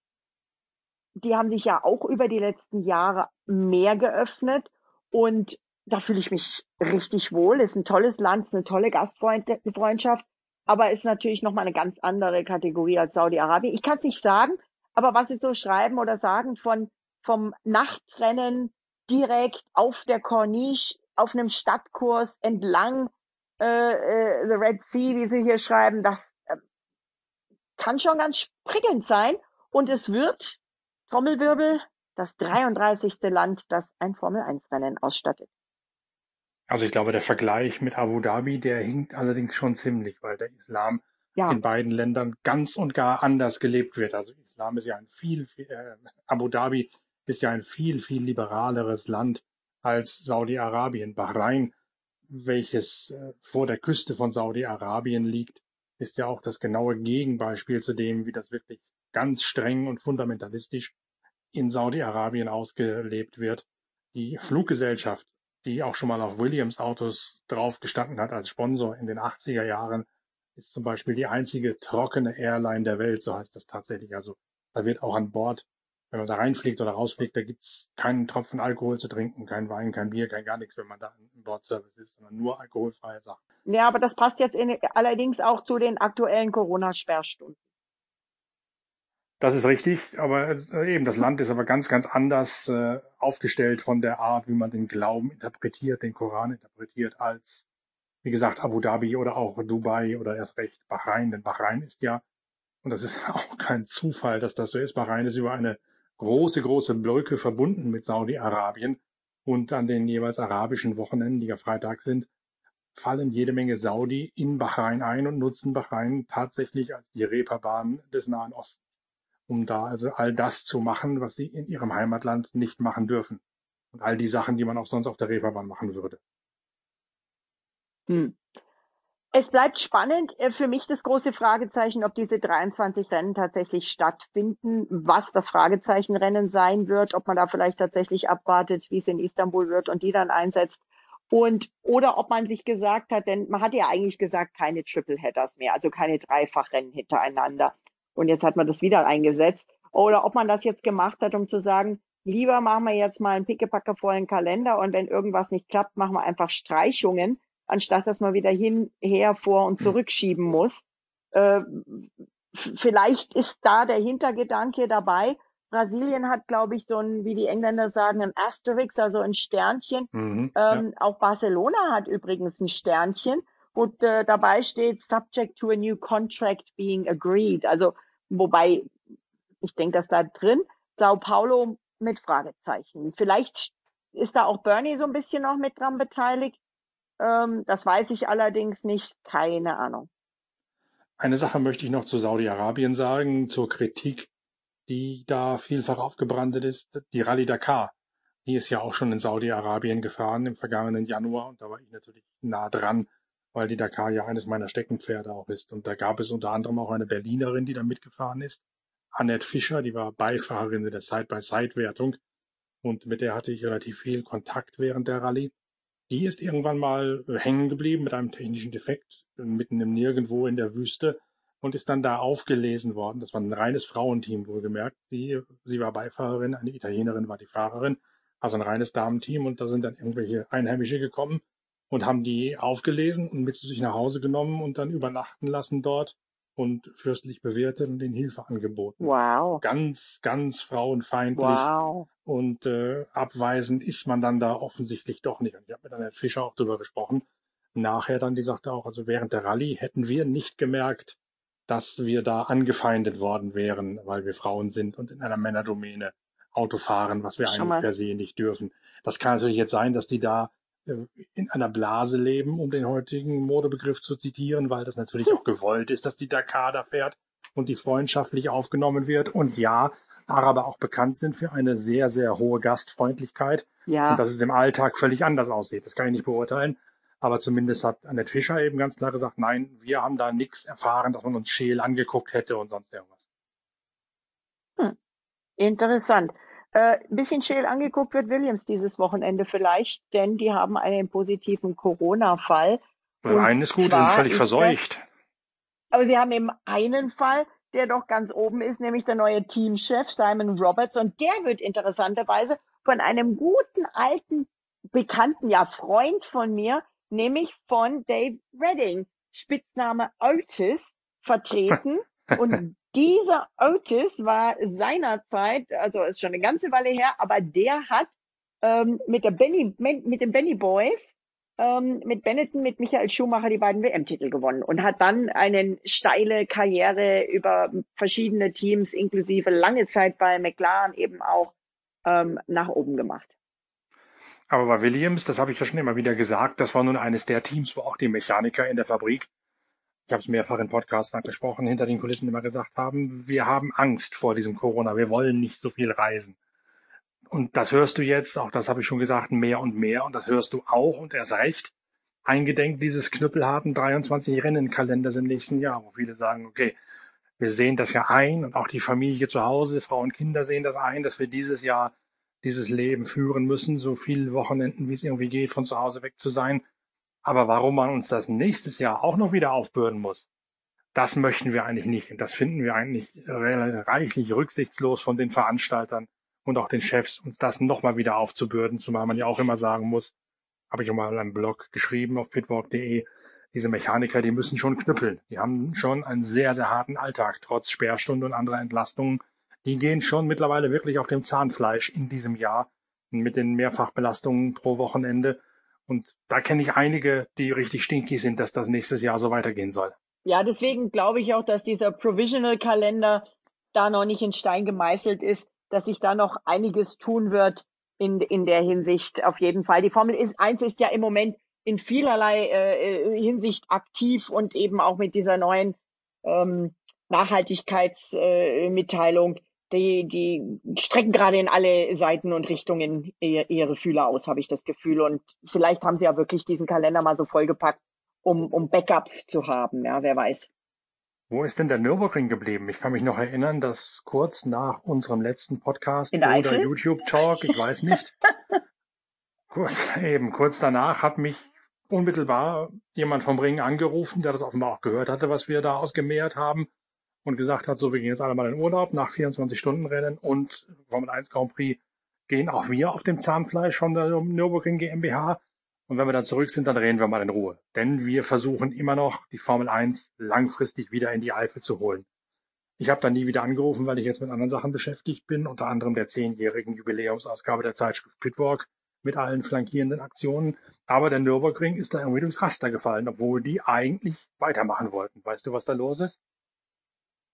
die haben sich ja auch über die letzten Jahre mehr geöffnet und da fühle ich mich richtig wohl. Ist ein tolles Land, ist eine tolle Gastfreundschaft, aber ist natürlich nochmal eine ganz andere Kategorie als Saudi-Arabien. Ich kann es nicht sagen, aber was sie so schreiben oder sagen von vom Nachtrennen direkt auf der Corniche, auf einem Stadtkurs entlang äh, äh, The Red Sea, wie sie hier schreiben, das äh, kann schon ganz prickelnd sein. Und es wird, Trommelwirbel, das 33. Land, das ein Formel-1-Rennen ausstattet. Also ich glaube, der Vergleich mit Abu Dhabi, der hinkt allerdings schon ziemlich, weil der Islam ja. in beiden Ländern ganz und gar anders gelebt wird. Also Islam ist ja ein viel, viel äh, Abu Dhabi ist ja ein viel, viel liberaleres Land als Saudi-Arabien. Bahrain, welches äh, vor der Küste von Saudi-Arabien liegt, ist ja auch das genaue Gegenbeispiel zu dem, wie das wirklich ganz streng und fundamentalistisch in Saudi-Arabien ausgelebt wird. Die Fluggesellschaft, die auch schon mal auf Williams Autos drauf gestanden hat als Sponsor in den 80er Jahren, ist zum Beispiel die einzige trockene Airline der Welt, so heißt das tatsächlich. Also da wird auch an Bord wenn man da reinfliegt oder rausfliegt, da gibt's keinen Tropfen Alkohol zu trinken, kein Wein, kein Bier, kein gar nichts, wenn man da im Bordservice ist, sondern nur alkoholfreie Sachen. Ja, aber das passt jetzt in, allerdings auch zu den aktuellen Corona-Sperrstunden. Das ist richtig, aber äh, eben das Land ist aber ganz, ganz anders äh, aufgestellt von der Art, wie man den Glauben interpretiert, den Koran interpretiert, als wie gesagt Abu Dhabi oder auch Dubai oder erst recht Bahrain. Denn Bahrain ist ja, und das ist (laughs) auch kein Zufall, dass das so ist, Bahrain ist über eine große, große Brücke verbunden mit Saudi-Arabien und an den jeweils arabischen Wochenenden, die ja Freitag sind, fallen jede Menge Saudi in Bahrain ein und nutzen Bahrain tatsächlich als die Reeperbahn des Nahen Ostens, um da also all das zu machen, was sie in ihrem Heimatland nicht machen dürfen. Und all die Sachen, die man auch sonst auf der Reeperbahn machen würde. Hm. Es bleibt spannend. Äh, für mich das große Fragezeichen, ob diese 23 Rennen tatsächlich stattfinden, was das Fragezeichenrennen sein wird, ob man da vielleicht tatsächlich abwartet, wie es in Istanbul wird und die dann einsetzt. Und, oder ob man sich gesagt hat, denn man hat ja eigentlich gesagt, keine Triple Headers mehr, also keine Dreifachrennen hintereinander. Und jetzt hat man das wieder eingesetzt. Oder ob man das jetzt gemacht hat, um zu sagen, lieber machen wir jetzt mal einen pickepacke vollen Kalender und wenn irgendwas nicht klappt, machen wir einfach Streichungen anstatt dass man wieder hin, her, vor und hm. zurückschieben muss. Äh, vielleicht ist da der Hintergedanke dabei. Brasilien hat, glaube ich, so ein, wie die Engländer sagen, ein Asterix, also ein Sternchen. Mhm, ähm, ja. Auch Barcelona hat übrigens ein Sternchen, wo äh, dabei steht, subject to a new contract being agreed. Also, wobei, ich denke, das bleibt drin. Sao Paulo mit Fragezeichen. Vielleicht ist da auch Bernie so ein bisschen noch mit dran beteiligt. Ähm, das weiß ich allerdings nicht. Keine Ahnung. Eine Sache möchte ich noch zu Saudi-Arabien sagen, zur Kritik, die da vielfach aufgebrandet ist. Die Rallye Dakar, die ist ja auch schon in Saudi-Arabien gefahren im vergangenen Januar und da war ich natürlich nah dran, weil die Dakar ja eines meiner Steckenpferde auch ist. Und da gab es unter anderem auch eine Berlinerin, die da mitgefahren ist. Annette Fischer, die war Beifahrerin in der Side-by-Side-Wertung und mit der hatte ich relativ viel Kontakt während der Rallye. Die ist irgendwann mal äh, hängen geblieben mit einem technischen Defekt mitten im Nirgendwo in der Wüste und ist dann da aufgelesen worden. Das war ein reines Frauenteam wohlgemerkt. Sie, sie war Beifahrerin, eine Italienerin war die Fahrerin, also ein reines Damenteam und da sind dann irgendwelche Einheimische gekommen und haben die aufgelesen und mit zu sich nach Hause genommen und dann übernachten lassen dort und fürstlich bewirtet und den Hilfe angeboten. Wow. Ganz, ganz frauenfeindlich. Wow. Und äh, abweisend ist man dann da offensichtlich doch nicht. Und ich habe mit Annette Fischer auch darüber gesprochen. Nachher dann, die sagte auch, also während der Rallye hätten wir nicht gemerkt, dass wir da angefeindet worden wären, weil wir Frauen sind und in einer Männerdomäne Auto fahren, was wir Schau eigentlich mal. per se nicht dürfen. Das kann natürlich jetzt sein, dass die da in einer Blase leben, um den heutigen Modebegriff zu zitieren, weil das natürlich auch gewollt ist, dass die Dakar da fährt und die freundschaftlich aufgenommen wird. Und ja, Araber auch bekannt sind für eine sehr, sehr hohe Gastfreundlichkeit. Ja. Und dass es im Alltag völlig anders aussieht. Das kann ich nicht beurteilen. Aber zumindest hat Annette Fischer eben ganz klar gesagt, nein, wir haben da nichts erfahren, dass man uns scheel angeguckt hätte und sonst irgendwas. Hm. Interessant. Äh, ein bisschen scheel angeguckt wird Williams dieses Wochenende vielleicht, denn die haben einen positiven Corona-Fall. Einen ist gut, die sind völlig verseucht. Das, aber sie haben eben einen Fall, der doch ganz oben ist, nämlich der neue Teamchef Simon Roberts. Und der wird interessanterweise von einem guten alten Bekannten, ja Freund von mir, nämlich von Dave Redding, Spitzname Otis, vertreten. (laughs) Und dieser Otis war seinerzeit, also ist schon eine ganze Weile her, aber der hat ähm, mit der Benny, mit den Benny Boys, ähm, mit Benetton, mit Michael Schumacher die beiden WM-Titel gewonnen und hat dann eine steile Karriere über verschiedene Teams, inklusive lange Zeit bei McLaren eben auch ähm, nach oben gemacht. Aber bei Williams, das habe ich ja schon immer wieder gesagt, das war nun eines der Teams, wo auch die Mechaniker in der Fabrik ich habe es mehrfach in Podcasts angesprochen, hinter den Kulissen immer gesagt haben, wir haben Angst vor diesem Corona, wir wollen nicht so viel reisen. Und das hörst du jetzt, auch das habe ich schon gesagt, mehr und mehr, und das hörst du auch, und erst recht, eingedenk dieses knüppelharten 23 Rennenkalenders im nächsten Jahr, wo viele sagen, okay, wir sehen das ja ein, und auch die Familie zu Hause, Frau und Kinder sehen das ein, dass wir dieses Jahr dieses Leben führen müssen, so viele Wochenenden, wie es irgendwie geht, von zu Hause weg zu sein. Aber warum man uns das nächstes Jahr auch noch wieder aufbürden muss, das möchten wir eigentlich nicht. Und das finden wir eigentlich reichlich rücksichtslos von den Veranstaltern und auch den Chefs, uns das nochmal wieder aufzubürden, zumal man ja auch immer sagen muss, habe ich auch mal einen Blog geschrieben auf pitwalk.de, diese Mechaniker, die müssen schon knüppeln. Die haben schon einen sehr, sehr harten Alltag, trotz Sperrstunde und anderer Entlastungen. Die gehen schon mittlerweile wirklich auf dem Zahnfleisch in diesem Jahr mit den Mehrfachbelastungen pro Wochenende. Und da kenne ich einige, die richtig stinky sind, dass das nächstes Jahr so weitergehen soll. Ja, deswegen glaube ich auch, dass dieser Provisional-Kalender da noch nicht in Stein gemeißelt ist, dass sich da noch einiges tun wird in, in der Hinsicht auf jeden Fall. Die Formel 1 ist ja im Moment in vielerlei äh, Hinsicht aktiv und eben auch mit dieser neuen ähm, Nachhaltigkeitsmitteilung, äh, die, die strecken gerade in alle Seiten und Richtungen ihre Fühler aus, habe ich das Gefühl. Und vielleicht haben sie ja wirklich diesen Kalender mal so vollgepackt, um, um Backups zu haben. Ja, wer weiß. Wo ist denn der Nürburgring geblieben? Ich kann mich noch erinnern, dass kurz nach unserem letzten Podcast oder YouTube-Talk, ich weiß nicht, (laughs) kurz, eben, kurz danach hat mich unmittelbar jemand vom Ring angerufen, der das offenbar auch gehört hatte, was wir da ausgemehrt haben und gesagt hat, so, wir gehen jetzt alle mal in Urlaub nach 24 Stunden Rennen und Formel 1 Grand Prix gehen auch wir auf dem Zahnfleisch von der Nürburgring GmbH. Und wenn wir dann zurück sind, dann drehen wir mal in Ruhe. Denn wir versuchen immer noch, die Formel 1 langfristig wieder in die Eifel zu holen. Ich habe dann nie wieder angerufen, weil ich jetzt mit anderen Sachen beschäftigt bin, unter anderem der zehnjährigen Jubiläumsausgabe der Zeitschrift Pitwalk mit allen flankierenden Aktionen. Aber der Nürburgring ist da irgendwie durchs Raster gefallen, obwohl die eigentlich weitermachen wollten. Weißt du, was da los ist?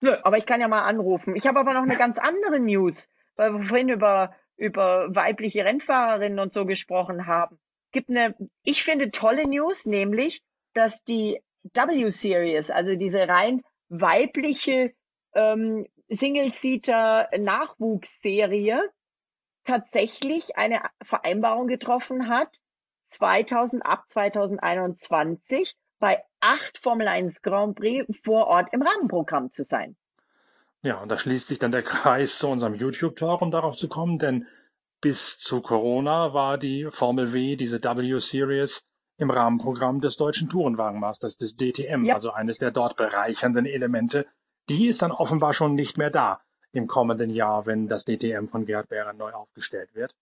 Nö, aber ich kann ja mal anrufen. Ich habe aber noch eine ganz andere News, weil wir vorhin über, über weibliche Rennfahrerinnen und so gesprochen haben. Gibt eine, ich finde, tolle News, nämlich, dass die W-Series, also diese rein weibliche ähm, Single-Seater-Nachwuchsserie, tatsächlich eine Vereinbarung getroffen hat, 2000 ab 2021 bei acht Formel 1 Grand Prix vor Ort im Rahmenprogramm zu sein. Ja, und da schließt sich dann der Kreis zu unserem YouTube-Talk, um darauf zu kommen, denn bis zu Corona war die Formel W, diese W-Series, im Rahmenprogramm des deutschen Tourenwagenmasters, des DTM, ja. also eines der dort bereichernden Elemente. Die ist dann offenbar schon nicht mehr da im kommenden Jahr, wenn das DTM von Gerhard Behrer neu aufgestellt wird.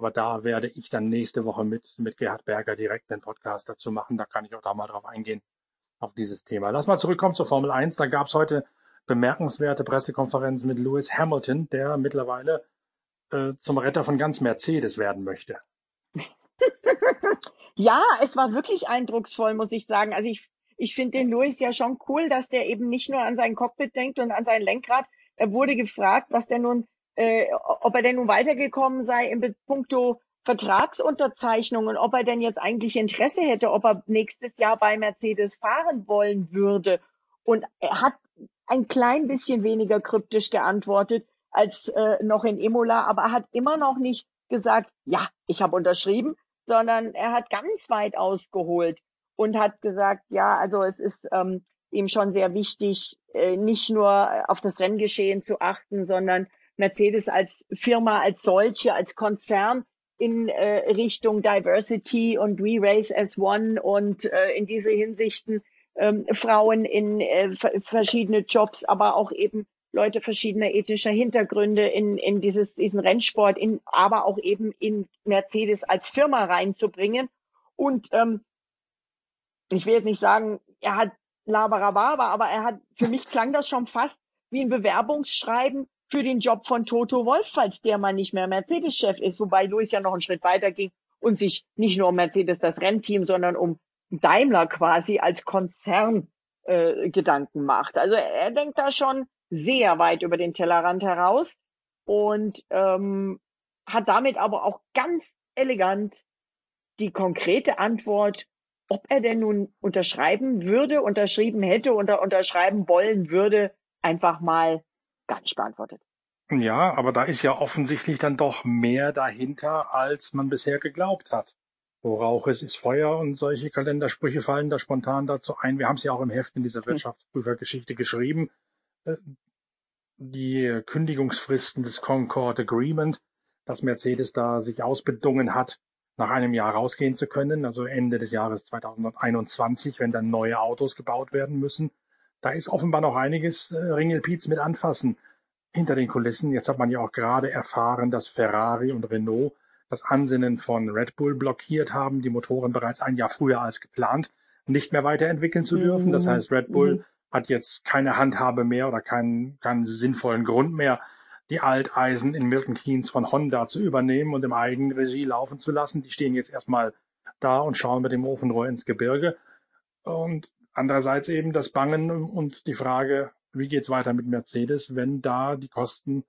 Aber da werde ich dann nächste Woche mit, mit Gerhard Berger direkt einen Podcast dazu machen. Da kann ich auch da mal drauf eingehen, auf dieses Thema. Lass mal zurückkommen zur Formel 1. Da gab es heute bemerkenswerte Pressekonferenz mit Lewis Hamilton, der mittlerweile äh, zum Retter von ganz Mercedes werden möchte. (laughs) ja, es war wirklich eindrucksvoll, muss ich sagen. Also ich, ich finde den Lewis ja schon cool, dass der eben nicht nur an sein Cockpit denkt und an sein Lenkrad. Er wurde gefragt, was der nun äh, ob er denn nun weitergekommen sei in puncto Vertragsunterzeichnung und ob er denn jetzt eigentlich Interesse hätte, ob er nächstes Jahr bei Mercedes fahren wollen würde. Und er hat ein klein bisschen weniger kryptisch geantwortet als äh, noch in Imola, aber er hat immer noch nicht gesagt, ja, ich habe unterschrieben, sondern er hat ganz weit ausgeholt und hat gesagt, ja, also es ist ähm, ihm schon sehr wichtig, äh, nicht nur auf das Renngeschehen zu achten, sondern Mercedes als Firma, als solche, als Konzern in äh, Richtung Diversity und We Race as One und äh, in diese Hinsichten ähm, Frauen in äh, verschiedene Jobs, aber auch eben Leute verschiedener ethnischer Hintergründe in, in dieses, diesen Rennsport, in, aber auch eben in Mercedes als Firma reinzubringen. Und ähm, ich will jetzt nicht sagen, er hat Labarababa, aber er hat, für mich klang das schon fast wie ein Bewerbungsschreiben für den Job von Toto Wolf, falls der mal nicht mehr Mercedes-Chef ist, wobei Louis ja noch einen Schritt weiter ging und sich nicht nur um Mercedes das Rennteam, sondern um Daimler quasi als Konzern äh, Gedanken macht. Also er denkt da schon sehr weit über den Tellerrand heraus und ähm, hat damit aber auch ganz elegant die konkrete Antwort, ob er denn nun unterschreiben würde, unterschrieben hätte oder unterschreiben wollen würde, einfach mal gar nicht beantwortet. Ja, aber da ist ja offensichtlich dann doch mehr dahinter, als man bisher geglaubt hat. Wo Rauch ist, ist Feuer und solche Kalendersprüche fallen da spontan dazu ein. Wir haben es ja auch im Heft in dieser hm. Wirtschaftsprüfergeschichte geschrieben. Äh, die Kündigungsfristen des Concord Agreement, dass Mercedes da sich ausbedungen hat, nach einem Jahr rausgehen zu können, also Ende des Jahres 2021, wenn dann neue Autos gebaut werden müssen. Da ist offenbar noch einiges äh, Ringelpiez mit anfassen hinter den Kulissen. Jetzt hat man ja auch gerade erfahren, dass Ferrari und Renault das Ansinnen von Red Bull blockiert haben, die Motoren bereits ein Jahr früher als geplant nicht mehr weiterentwickeln zu dürfen. Mhm. Das heißt, Red Bull mhm. hat jetzt keine Handhabe mehr oder keinen, keinen sinnvollen Grund mehr, die Alteisen in Milton Keynes von Honda zu übernehmen und im Eigenregie laufen zu lassen. Die stehen jetzt erstmal da und schauen mit dem Ofenrohr ins Gebirge. Und Andererseits eben das Bangen und die Frage, wie geht's weiter mit Mercedes, wenn da die Kosten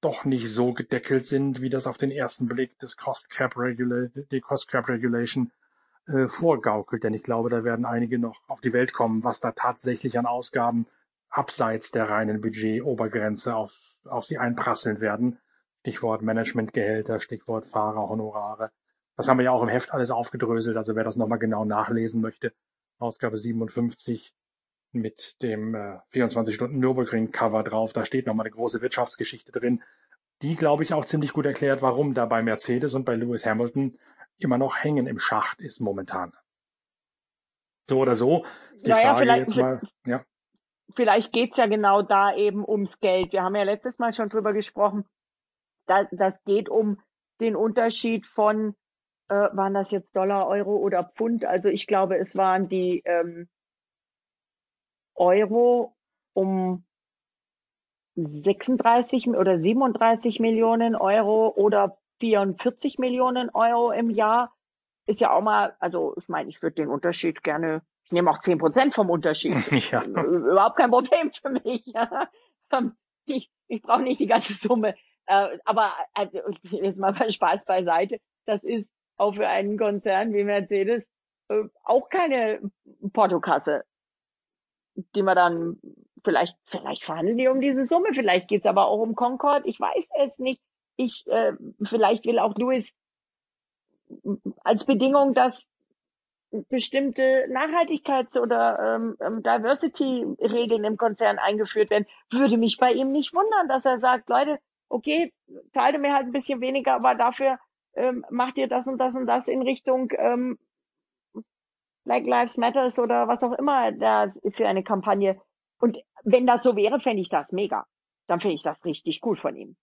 doch nicht so gedeckelt sind, wie das auf den ersten Blick des Cost Cap Regula die Cost Cap Regulation äh, vorgaukelt. Denn ich glaube, da werden einige noch auf die Welt kommen, was da tatsächlich an Ausgaben abseits der reinen Budget-Obergrenze auf, auf sie einprasseln werden. Stichwort Managementgehälter, Stichwort Fahrerhonorare. Das haben wir ja auch im Heft alles aufgedröselt. Also wer das nochmal genau nachlesen möchte, Ausgabe 57 mit dem äh, 24 Stunden Nürburgring Cover drauf. Da steht nochmal eine große Wirtschaftsgeschichte drin, die, glaube ich, auch ziemlich gut erklärt, warum da bei Mercedes und bei Lewis Hamilton immer noch hängen im Schacht ist momentan. So oder so. Die naja, Frage jetzt mal, (laughs) ja. Vielleicht geht's ja genau da eben ums Geld. Wir haben ja letztes Mal schon drüber gesprochen. Da, das geht um den Unterschied von, äh, waren das jetzt Dollar, Euro oder Pfund? Also ich glaube, es waren die ähm, Euro um 36 oder 37 Millionen Euro oder 44 Millionen Euro im Jahr. Ist ja auch mal, also ich meine, ich würde den Unterschied gerne, ich nehme auch 10 Prozent vom Unterschied. (laughs) Ja. Überhaupt kein Problem für mich. (laughs) Ähm, ich, ich brauche nicht die ganze Summe. Äh, aber also, jetzt mal bei Spaß beiseite, das ist auch für einen Konzern wie Mercedes äh, auch keine Portokasse, die man dann vielleicht, vielleicht verhandeln die um diese Summe, vielleicht geht's aber auch um Concord, ich weiß es nicht. Ich, äh, vielleicht will auch Louis als Bedingung, dass bestimmte Nachhaltigkeits- oder ähm, ähm, Diversity-Regeln im Konzern eingeführt werden, würde mich bei ihm nicht wundern, dass er sagt, Leute, okay, teile mir halt ein bisschen weniger, aber dafür ähm, macht ihr das und das und das in Richtung ähm, Black Lives Matters oder was auch immer da für eine Kampagne. Und wenn das so wäre, fände ich das mega. Dann finde ich das richtig cool von ihm.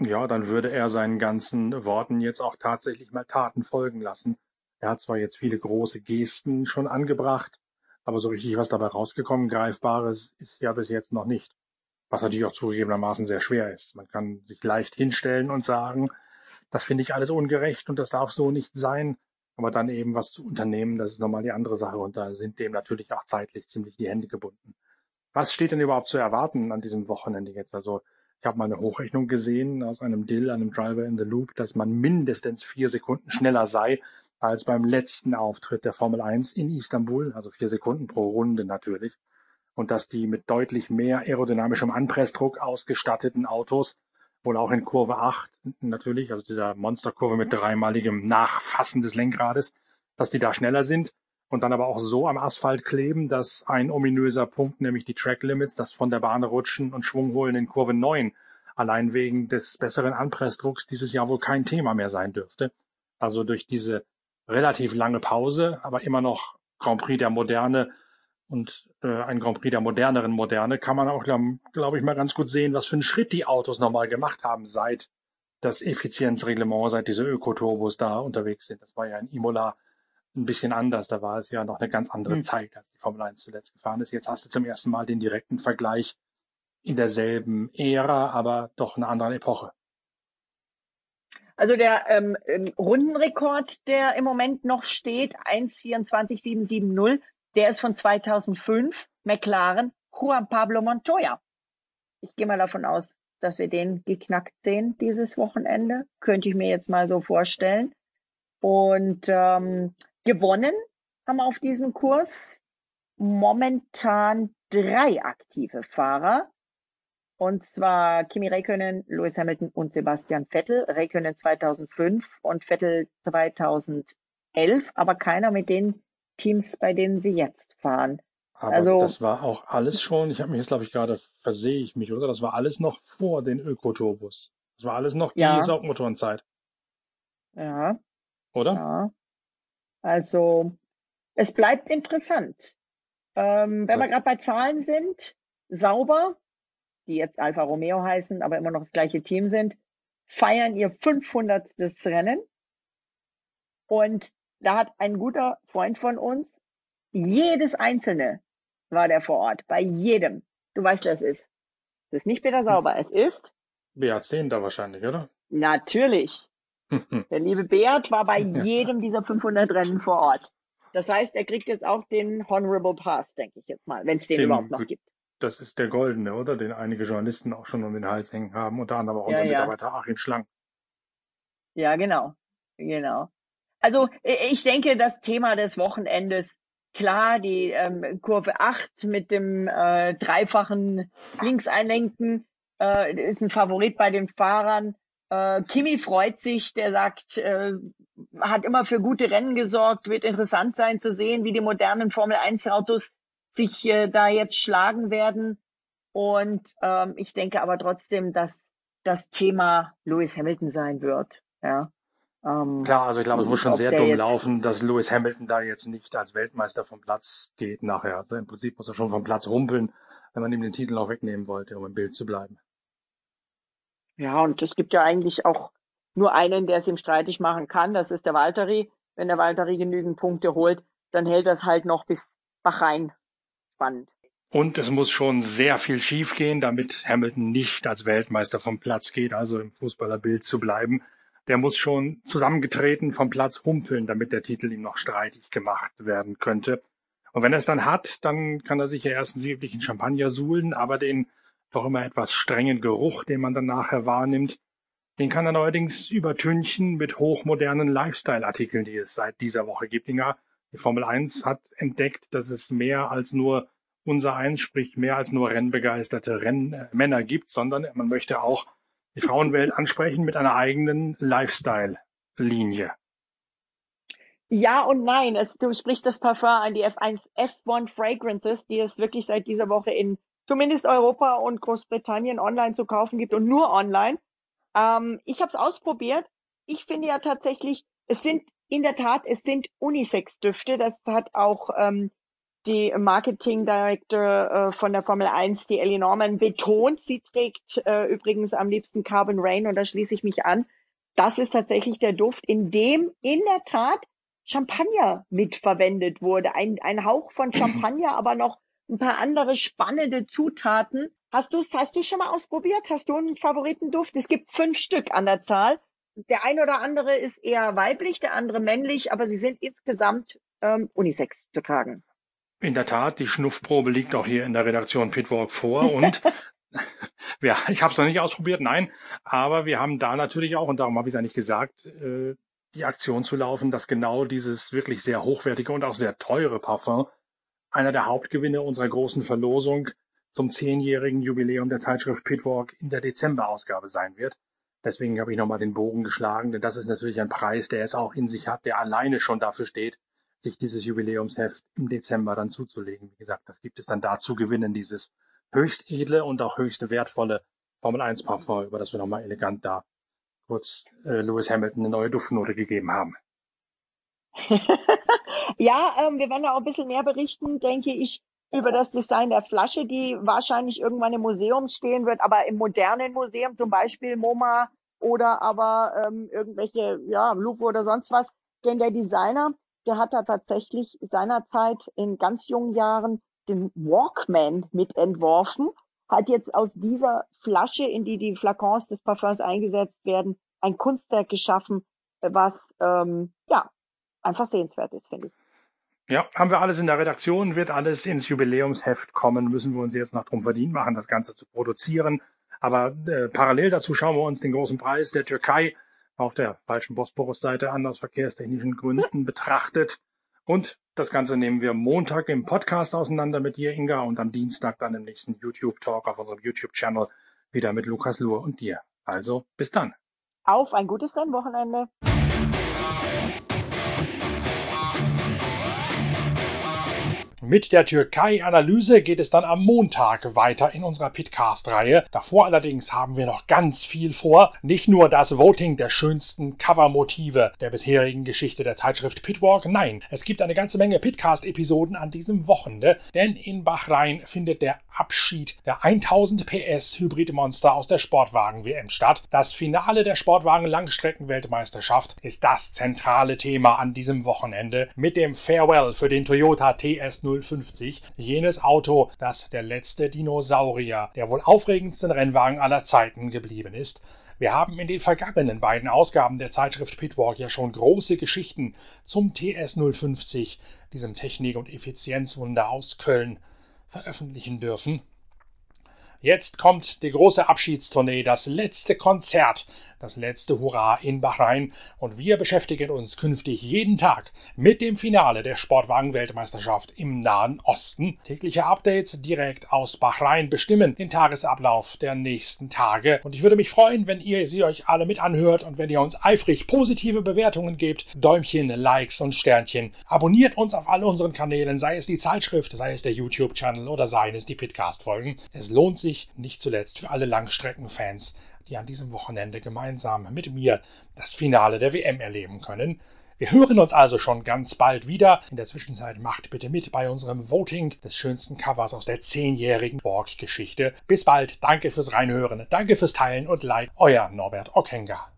Ja, dann würde er seinen ganzen Worten jetzt auch tatsächlich mal Taten folgen lassen. Er hat zwar jetzt viele große Gesten schon angebracht, aber so richtig was dabei rausgekommen, greifbares, ist ja bis jetzt noch nicht. Was natürlich auch zugegebenermaßen sehr schwer ist. Man kann sich leicht hinstellen und sagen, das finde ich alles ungerecht und das darf so nicht sein. Aber dann eben was zu unternehmen, das ist nochmal die andere Sache und da sind dem natürlich auch zeitlich ziemlich die Hände gebunden. Was steht denn überhaupt zu erwarten an diesem Wochenende jetzt? Also ich habe mal eine Hochrechnung gesehen aus einem Dill, einem Driver in the Loop, dass man mindestens vier Sekunden schneller sei als beim letzten Auftritt der Formel 1 in Istanbul, also vier Sekunden pro Runde natürlich. Und dass die mit deutlich mehr aerodynamischem Anpressdruck ausgestatteten Autos wohl auch in Kurve 8 natürlich, also dieser Monsterkurve mit dreimaligem Nachfassen des Lenkrades, dass die da schneller sind und dann aber auch so am Asphalt kleben, dass ein ominöser Punkt, nämlich die Track Limits, das von der Bahn rutschen und Schwung holen in Kurve 9, allein wegen des besseren Anpressdrucks dieses Jahr wohl kein Thema mehr sein dürfte. Also durch diese relativ lange Pause, aber immer noch Grand Prix der Moderne und äh, ein Grand Prix der moderneren Moderne kann man auch, glaube glaub ich, mal ganz gut sehen, was für einen Schritt die Autos nochmal gemacht haben, seit das Effizienzreglement, seit diese Ökoturbos da unterwegs sind. Das war ja in Imola ein bisschen anders. Da war es ja noch eine ganz andere mhm. Zeit, als die Formel 1 zuletzt gefahren ist. Jetzt hast du zum ersten Mal den direkten Vergleich in derselben Ära, aber doch eine andere Epoche. Also der ähm, ähm Rundenrekord, der im Moment noch steht, 1,24,770, der ist von 2005, McLaren, Juan Pablo Montoya. Ich gehe mal davon aus, dass wir den geknackt sehen dieses Wochenende. Könnte ich mir jetzt mal so vorstellen. Und ähm, gewonnen haben auf diesem Kurs momentan drei aktive Fahrer. Und zwar Kimi Räikkönen, Lewis Hamilton und Sebastian Vettel. Räikkönen 2005 und Vettel 2011, aber keiner mit den Teams, bei denen sie jetzt fahren. Aber also, das war auch alles schon, ich habe mich jetzt, glaube ich, gerade versehe ich mich, oder? Das war alles noch vor den Ökoturbos. Das war alles noch die ja. Saugmotorenzeit. Ja. Oder? Ja. Also, es bleibt interessant. Ähm, wenn so. wir gerade bei Zahlen sind, sauber, die jetzt Alfa Romeo heißen, aber immer noch das gleiche Team sind, feiern ihr 500. Rennen. Und da hat ein guter Freund von uns, jedes einzelne war der vor Ort, bei jedem. Du weißt, wer es ist. Es ist nicht Peter Sauber, es ist. Beat da wahrscheinlich, oder? Natürlich. (laughs) der liebe Beat war bei jedem dieser 500 Rennen vor Ort. Das heißt, er kriegt jetzt auch den Honorable Pass, denke ich jetzt mal, wenn es den, den, überhaupt noch gibt. Das ist der goldene, oder? Den einige Journalisten auch schon um den Hals hängen haben, unter anderem auch unser ja, ja. Mitarbeiter Achim Schlang. Ja, genau. Genau. Also ich denke, das Thema des Wochenendes, klar, die ähm, Kurve 8 mit dem äh, dreifachen Linkseinlenken äh, ist ein Favorit bei den Fahrern. Äh, Kimi freut sich, der sagt, äh, hat immer für gute Rennen gesorgt, wird interessant sein zu sehen, wie die modernen Formel 1 Autos sich äh, da jetzt schlagen werden. Und ähm, ich denke aber trotzdem, dass das Thema Lewis Hamilton sein wird. Ja. Ähm, Klar, also ich glaube, es muss schon sehr dumm laufen, dass Lewis Hamilton da jetzt nicht als Weltmeister vom Platz geht nachher. Also im Prinzip muss er schon vom Platz rumpeln, wenn man ihm den Titel auch wegnehmen wollte, um im Bild zu bleiben. Ja, und es gibt ja eigentlich auch nur einen, der es ihm streitig machen kann. Das ist der Valtteri. Wenn der Valtteri genügend Punkte holt, dann hält das halt noch bis Bahrain spannend. Und es muss schon sehr viel schiefgehen, damit Hamilton nicht als Weltmeister vom Platz geht, also im Fußballerbild zu bleiben. Der muss schon zusammengetreten vom Platz humpeln, damit der Titel ihm noch streitig gemacht werden könnte. Und wenn er es dann hat, dann kann er sich ja erstens wirklich in Champagner suhlen, aber den doch immer etwas strengen Geruch, den man dann nachher wahrnimmt, den kann er allerdings übertünchen mit hochmodernen Lifestyle-Artikeln, die es seit dieser Woche gibt. Ja, die Formel 1 hat entdeckt, dass es mehr als nur unser eins, sprich mehr als nur rennbegeisterte Rennmänner gibt, sondern man möchte auch die Frauenwelt ansprechen mit einer eigenen Lifestyle-Linie. Ja und nein. Es, du sprichst das Parfum an, die F1 F1 Fragrances, die es wirklich seit dieser Woche in zumindest Europa und Großbritannien online zu kaufen gibt und nur online. Ähm, ich habe es ausprobiert. Ich finde ja tatsächlich, es sind in der Tat, es sind Unisex-Düfte. Das hat auch ähm, die Marketing Director äh, von der Formel 1, die Ellie Norman, betont. Sie trägt äh, übrigens am liebsten Carbon Rain und da schließe ich mich an. Das ist tatsächlich der Duft, in dem in der Tat Champagner mitverwendet wurde. Ein, ein Hauch von (clears throat) Champagner, aber noch ein paar andere spannende Zutaten. Hast du hast du schon mal ausprobiert? Hast du einen Favoritenduft? Es gibt fünf Stück an der Zahl. Der ein oder andere ist eher weiblich, der andere männlich, aber sie sind insgesamt ähm, unisex zu tragen. In der Tat, die Schnuffprobe liegt auch hier in der Redaktion Pitwalk vor und (laughs) ja, ich habe es noch nicht ausprobiert, nein, aber wir haben da natürlich auch, und darum habe ich es eigentlich gesagt, äh, die Aktion zu laufen, dass genau dieses wirklich sehr hochwertige und auch sehr teure Parfum einer der Hauptgewinne unserer großen Verlosung zum zehnjährigen Jubiläum der Zeitschrift Pitwalk in der Dezemberausgabe sein wird. Deswegen habe ich nochmal den Bogen geschlagen, denn das ist natürlich ein Preis, der es auch in sich hat, der alleine schon dafür steht, sich dieses Jubiläumsheft im Dezember dann zuzulegen. Wie gesagt, das gibt es dann da zu gewinnen, dieses höchst edle und auch höchst wertvolle Formel 1 Parfum, über das wir nochmal elegant da kurz äh, Lewis Hamilton eine neue Duftnote gegeben haben. (laughs) ja, ähm, wir werden da auch ein bisschen mehr berichten, denke ich, über das Design der Flasche, die wahrscheinlich irgendwann im Museum stehen wird, aber im modernen Museum, zum Beispiel MoMA oder aber ähm, irgendwelche, ja, Louvre oder sonst was. Denn der Designer, der hat da tatsächlich seinerzeit in ganz jungen Jahren den Walkman mitentworfen, hat jetzt aus dieser Flasche, in die die Flakons des Parfums eingesetzt werden, ein Kunstwerk geschaffen, was ähm, ja einfach sehenswert ist, finde ich. Ja, haben wir alles in der Redaktion, wird alles ins Jubiläumsheft kommen, müssen wir uns jetzt noch drum verdienen machen, das Ganze zu produzieren. Aber äh, parallel dazu schauen wir uns den großen Preis der Türkei auf der falschen Bosporus-Seite an aus verkehrstechnischen Gründen (laughs) betrachtet. Und das Ganze nehmen wir Montag im Podcast auseinander mit dir, Inga, und am Dienstag dann im nächsten YouTube-Talk auf unserem YouTube-Channel wieder mit Lukas Luhr und dir. Also bis dann. Auf ein gutes Rennwochenende. Mit der Türkei-Analyse geht es dann am Montag weiter in unserer Pitcast-Reihe. Davor allerdings haben wir noch ganz viel vor. Nicht nur das Voting der schönsten Covermotive der bisherigen Geschichte der Zeitschrift Pitwalk, nein, es gibt eine ganze Menge Pitcast-Episoden an diesem Wochenende, denn in Bahrain findet der Abschied der 1000 PS Hybridmonster aus der Sportwagen-WM statt. Das Finale der Sportwagen-Langstrecken-Weltmeisterschaft ist das zentrale Thema an diesem Wochenende mit dem Farewell für den Toyota TS 050, jenes Auto, das der letzte Dinosaurier der wohl aufregendsten Rennwagen aller Zeiten geblieben ist. Wir haben in den vergangenen beiden Ausgaben der Zeitschrift Pitwalk ja schon große Geschichten zum TS 050, diesem Technik- und Effizienzwunder aus Köln, veröffentlichen dürfen. Jetzt kommt die große Abschiedstournee, das letzte Konzert, das letzte Hurra in Bahrain und wir beschäftigen uns künftig jeden Tag mit dem Finale der Sportwagen-Weltmeisterschaft im Nahen Osten. Tägliche Updates direkt aus Bahrain bestimmen den Tagesablauf der nächsten Tage und ich würde mich freuen, wenn ihr sie euch alle mit anhört und wenn ihr uns eifrig positive Bewertungen gebt, Däumchen, Likes und Sternchen. Abonniert uns auf all unseren Kanälen, sei es die Zeitschrift, sei es der YouTube-Channel oder seien es die Pitcast-Folgen. Es lohnt sich nicht zuletzt für alle Langstreckenfans, die an diesem Wochenende gemeinsam mit mir das Finale der WM erleben können. Wir hören uns also schon ganz bald wieder. In der Zwischenzeit macht bitte mit bei unserem Voting des schönsten Covers aus der zehnjährigen Borg-Geschichte. Bis bald, danke fürs Reinhören, danke fürs Teilen und Like. Euer Norbert Ockenger.